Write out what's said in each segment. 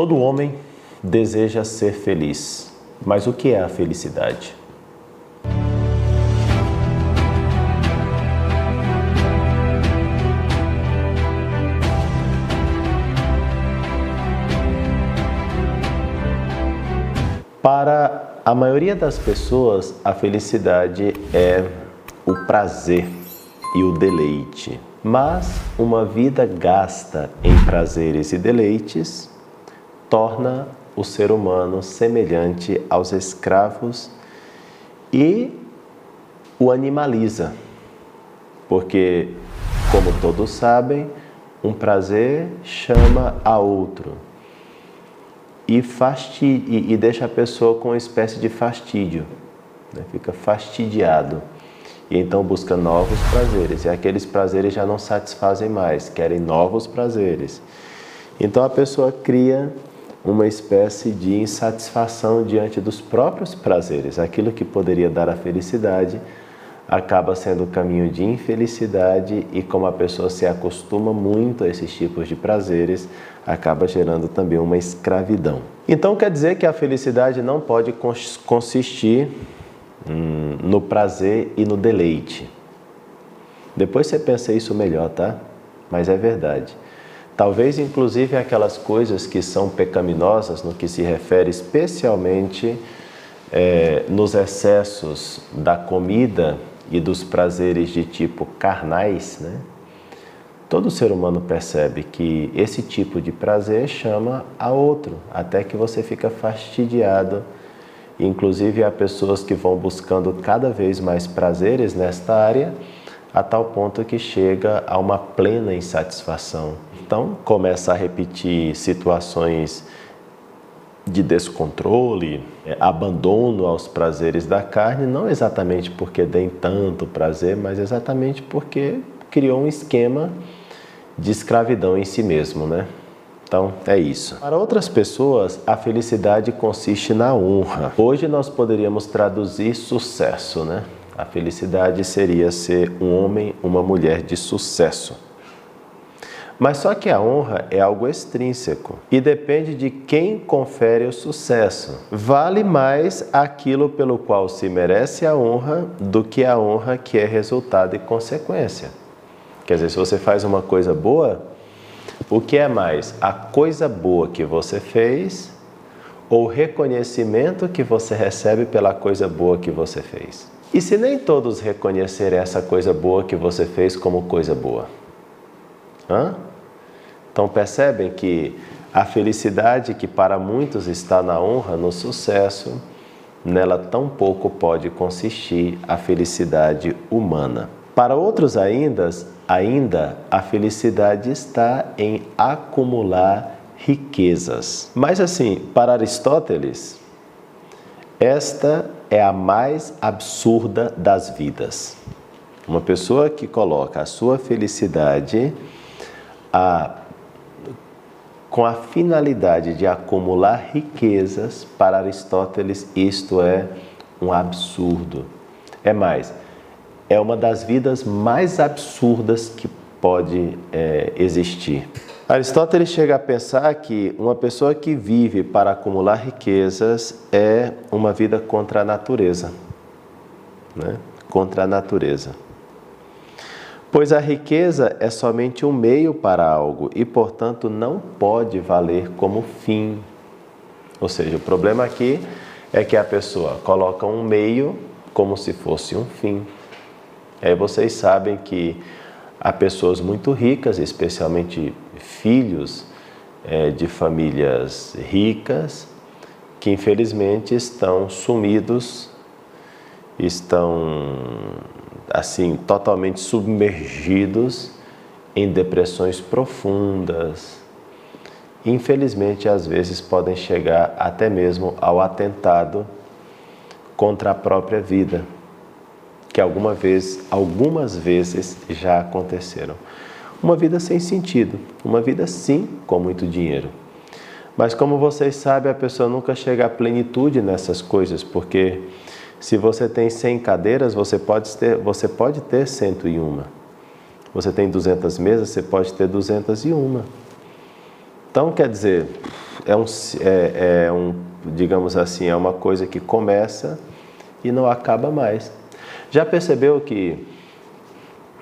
Todo homem deseja ser feliz, mas o que é a felicidade? Para a maioria das pessoas, a felicidade é o prazer e o deleite. Mas uma vida gasta em prazeres e deleites torna o ser humano semelhante aos escravos e o animaliza. Porque, como todos sabem, um prazer chama a outro e, e, e deixa a pessoa com uma espécie de fastídio, né? fica fastidiado. E então busca novos prazeres, e aqueles prazeres já não satisfazem mais, querem novos prazeres. Então a pessoa cria uma espécie de insatisfação diante dos próprios prazeres. Aquilo que poderia dar a felicidade acaba sendo o caminho de infelicidade e como a pessoa se acostuma muito a esses tipos de prazeres, acaba gerando também uma escravidão. Então quer dizer que a felicidade não pode consistir hum, no prazer e no deleite. Depois você pensa isso melhor, tá? Mas é verdade. Talvez inclusive aquelas coisas que são pecaminosas no que se refere especialmente é, nos excessos da comida e dos prazeres de tipo carnais, né? Todo ser humano percebe que esse tipo de prazer chama a outro, até que você fica fastidiado. Inclusive, há pessoas que vão buscando cada vez mais prazeres nesta área, a tal ponto que chega a uma plena insatisfação. Então, começa a repetir situações de descontrole, é, abandono aos prazeres da carne, não exatamente porque deem tanto prazer, mas exatamente porque criou um esquema de escravidão em si mesmo, né? Então, é isso. Para outras pessoas, a felicidade consiste na honra. Hoje nós poderíamos traduzir sucesso, né? A felicidade seria ser um homem, uma mulher de sucesso. Mas só que a honra é algo extrínseco e depende de quem confere o sucesso. Vale mais aquilo pelo qual se merece a honra do que a honra que é resultado e consequência. Quer dizer, se você faz uma coisa boa, o que é mais? A coisa boa que você fez ou o reconhecimento que você recebe pela coisa boa que você fez? E se nem todos reconhecerem essa coisa boa que você fez como coisa boa? Hã? Então percebem que a felicidade que para muitos está na honra, no sucesso, nela tão pouco pode consistir a felicidade humana. Para outros ainda, ainda a felicidade está em acumular riquezas. Mas assim, para Aristóteles, esta é a mais absurda das vidas. Uma pessoa que coloca a sua felicidade a com a finalidade de acumular riquezas, para Aristóteles isto é um absurdo. É mais, é uma das vidas mais absurdas que pode é, existir. Aristóteles chega a pensar que uma pessoa que vive para acumular riquezas é uma vida contra a natureza. Né? Contra a natureza. Pois a riqueza é somente um meio para algo e, portanto, não pode valer como fim. Ou seja, o problema aqui é que a pessoa coloca um meio como se fosse um fim. Aí vocês sabem que há pessoas muito ricas, especialmente filhos é, de famílias ricas, que infelizmente estão sumidos, estão assim totalmente submergidos em depressões profundas. Infelizmente, às vezes podem chegar até mesmo ao atentado contra a própria vida, que alguma vez, algumas vezes já aconteceram. Uma vida sem sentido, uma vida sim com muito dinheiro. Mas como vocês sabem, a pessoa nunca chega à plenitude nessas coisas, porque se você tem 100 cadeiras, você pode ter, você pode ter 101. Você tem 200 mesas, você pode ter 201. Então, quer dizer, é um, é, é um, digamos assim, é uma coisa que começa e não acaba mais. Já percebeu que,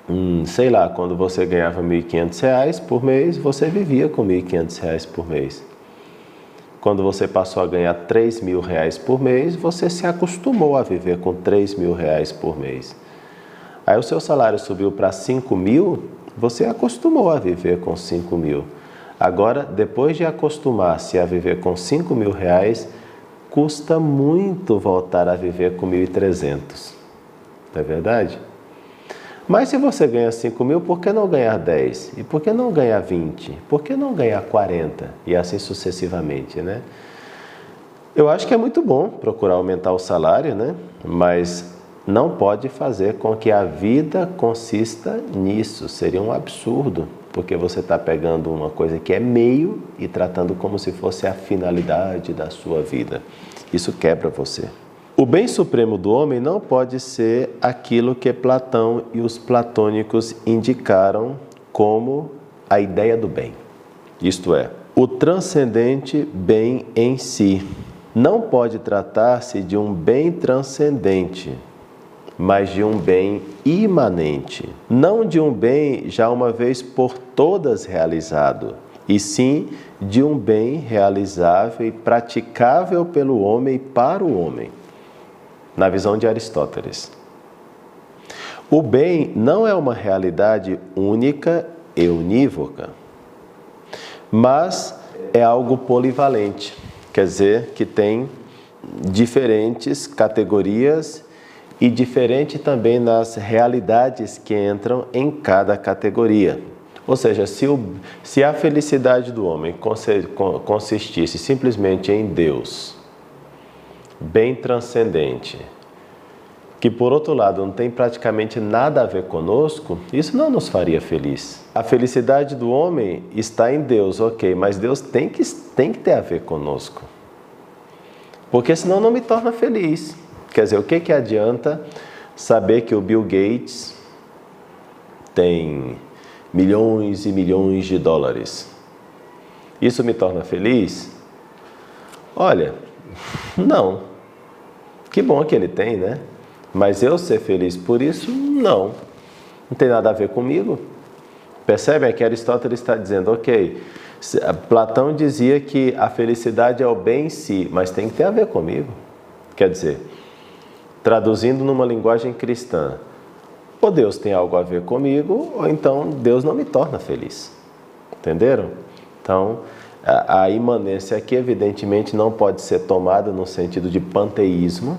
hum, sei lá, quando você ganhava R$ 1.500 por mês, você vivia com R$ 1.500 por mês. Quando você passou a ganhar R$ 3.000 por mês, você se acostumou a viver com R$ 3.000 por mês. Aí o seu salário subiu para 5 mil, você acostumou a viver com 5 mil. Agora, depois de acostumar-se a viver com 5 mil reais, custa muito voltar a viver com 1.300. Não é verdade? Mas se você ganha 5 mil, por que não ganhar 10? E por que não ganhar 20? Por que não ganhar 40? E assim sucessivamente, né? Eu acho que é muito bom procurar aumentar o salário, né? Mas não pode fazer com que a vida consista nisso. Seria um absurdo, porque você está pegando uma coisa que é meio e tratando como se fosse a finalidade da sua vida. Isso quebra você. O bem supremo do homem não pode ser aquilo que Platão e os platônicos indicaram como a ideia do bem. Isto é, o transcendente bem em si. Não pode tratar-se de um bem transcendente, mas de um bem imanente, não de um bem já uma vez por todas realizado, e sim de um bem realizável e praticável pelo homem para o homem, na visão de Aristóteles. O bem não é uma realidade única e unívoca, mas é algo polivalente, quer dizer, que tem diferentes categorias e diferente também nas realidades que entram em cada categoria. Ou seja, se, o, se a felicidade do homem consistisse simplesmente em Deus, bem transcendente, que por outro lado não tem praticamente nada a ver conosco, isso não nos faria feliz. A felicidade do homem está em Deus, ok, mas Deus tem que, tem que ter a ver conosco. Porque senão não me torna feliz. Quer dizer, o que, que adianta saber que o Bill Gates tem milhões e milhões de dólares? Isso me torna feliz? Olha, não. Que bom que ele tem, né? Mas eu ser feliz por isso, não. Não tem nada a ver comigo. Percebem que Aristóteles está dizendo, ok, Platão dizia que a felicidade é o bem em si, mas tem que ter a ver comigo. Quer dizer, Traduzindo numa linguagem cristã, ou Deus tem algo a ver comigo, ou então Deus não me torna feliz. Entenderam? Então, a, imanência aqui, evidentemente, não pode ser tomada no sentido de panteísmo,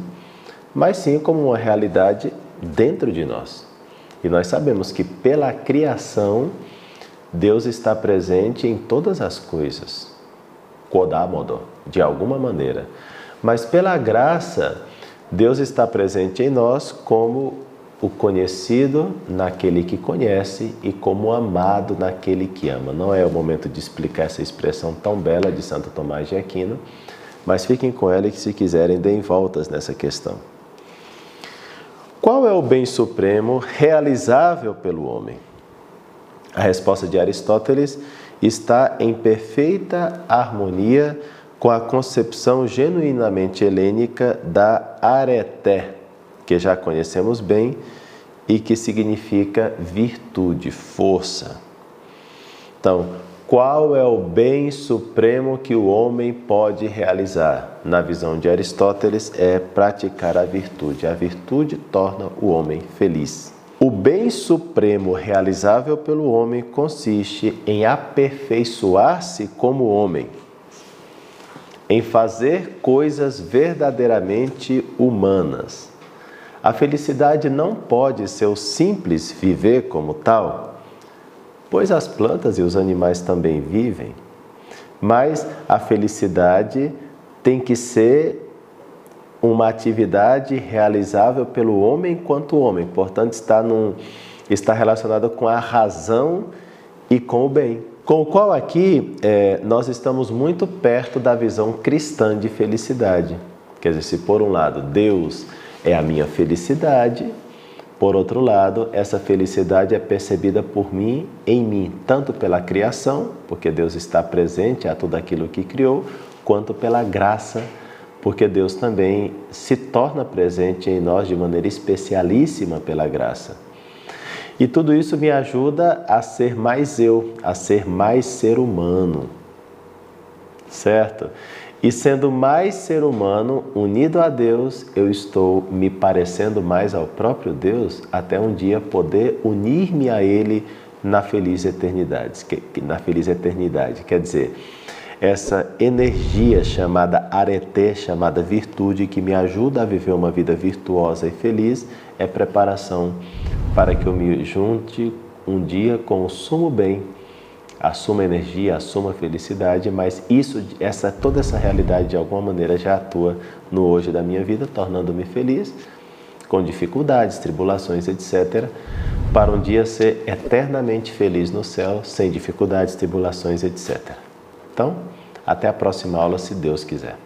mas sim como uma realidade dentro de nós. E nós sabemos que pela criação, Deus está presente em todas as coisas. Kodamodo, de alguma maneira. Mas pela graça, Deus está presente em nós como o conhecido naquele que conhece e como amado naquele que ama. Não é o momento de explicar essa expressão tão bela de Santo Tomás de Aquino, mas fiquem com ela e que se quiserem deem voltas nessa questão. Qual é o bem supremo realizável pelo homem? A resposta de Aristóteles está em perfeita harmonia com a concepção genuinamente helênica da areté, que já conhecemos bem e que significa virtude, força. Então, qual é o bem supremo que o homem pode realizar? Na visão de Aristóteles, é praticar a virtude. A virtude torna o homem feliz. O bem supremo realizável pelo homem consiste em aperfeiçoar-se como homem em fazer coisas verdadeiramente humanas. A felicidade não pode ser o simples viver como tal, pois as plantas e os animais também vivem, mas a felicidade tem que ser uma atividade realizável pelo homem enquanto homem, portanto está, num, está relacionada com a razão e com o bem com o qual aqui é, nós estamos muito perto da visão cristã de felicidade. Quer dizer, se por um lado Deus é a minha felicidade, Por outro lado, essa felicidade é percebida por mim, em mim, tanto pela criação, porque Deus está presente a tudo aquilo que criou, quanto pela graça, porque Deus também se torna presente em nós de maneira especialíssima pela graça. E tudo isso me ajuda a ser mais eu, a ser mais ser humano. Certo? E sendo mais ser humano, unido a Deus, eu estou me parecendo mais ao próprio Deus, até um dia poder unir-me a Ele na feliz eternidade. Na feliz eternidade, quer dizer, essa energia chamada arete, chamada virtude, que me ajuda a viver uma vida virtuosa e feliz, é preparação para que eu me junte um dia com o sumo bem assuma energia, assuma felicidade, mas isso, essa toda essa realidade de alguma maneira já atua no hoje da minha vida, tornando-me feliz, com dificuldades, tribulações, etc, para um dia ser eternamente feliz no céu, sem dificuldades, tribulações, etc. Então, até a próxima aula, se Deus quiser.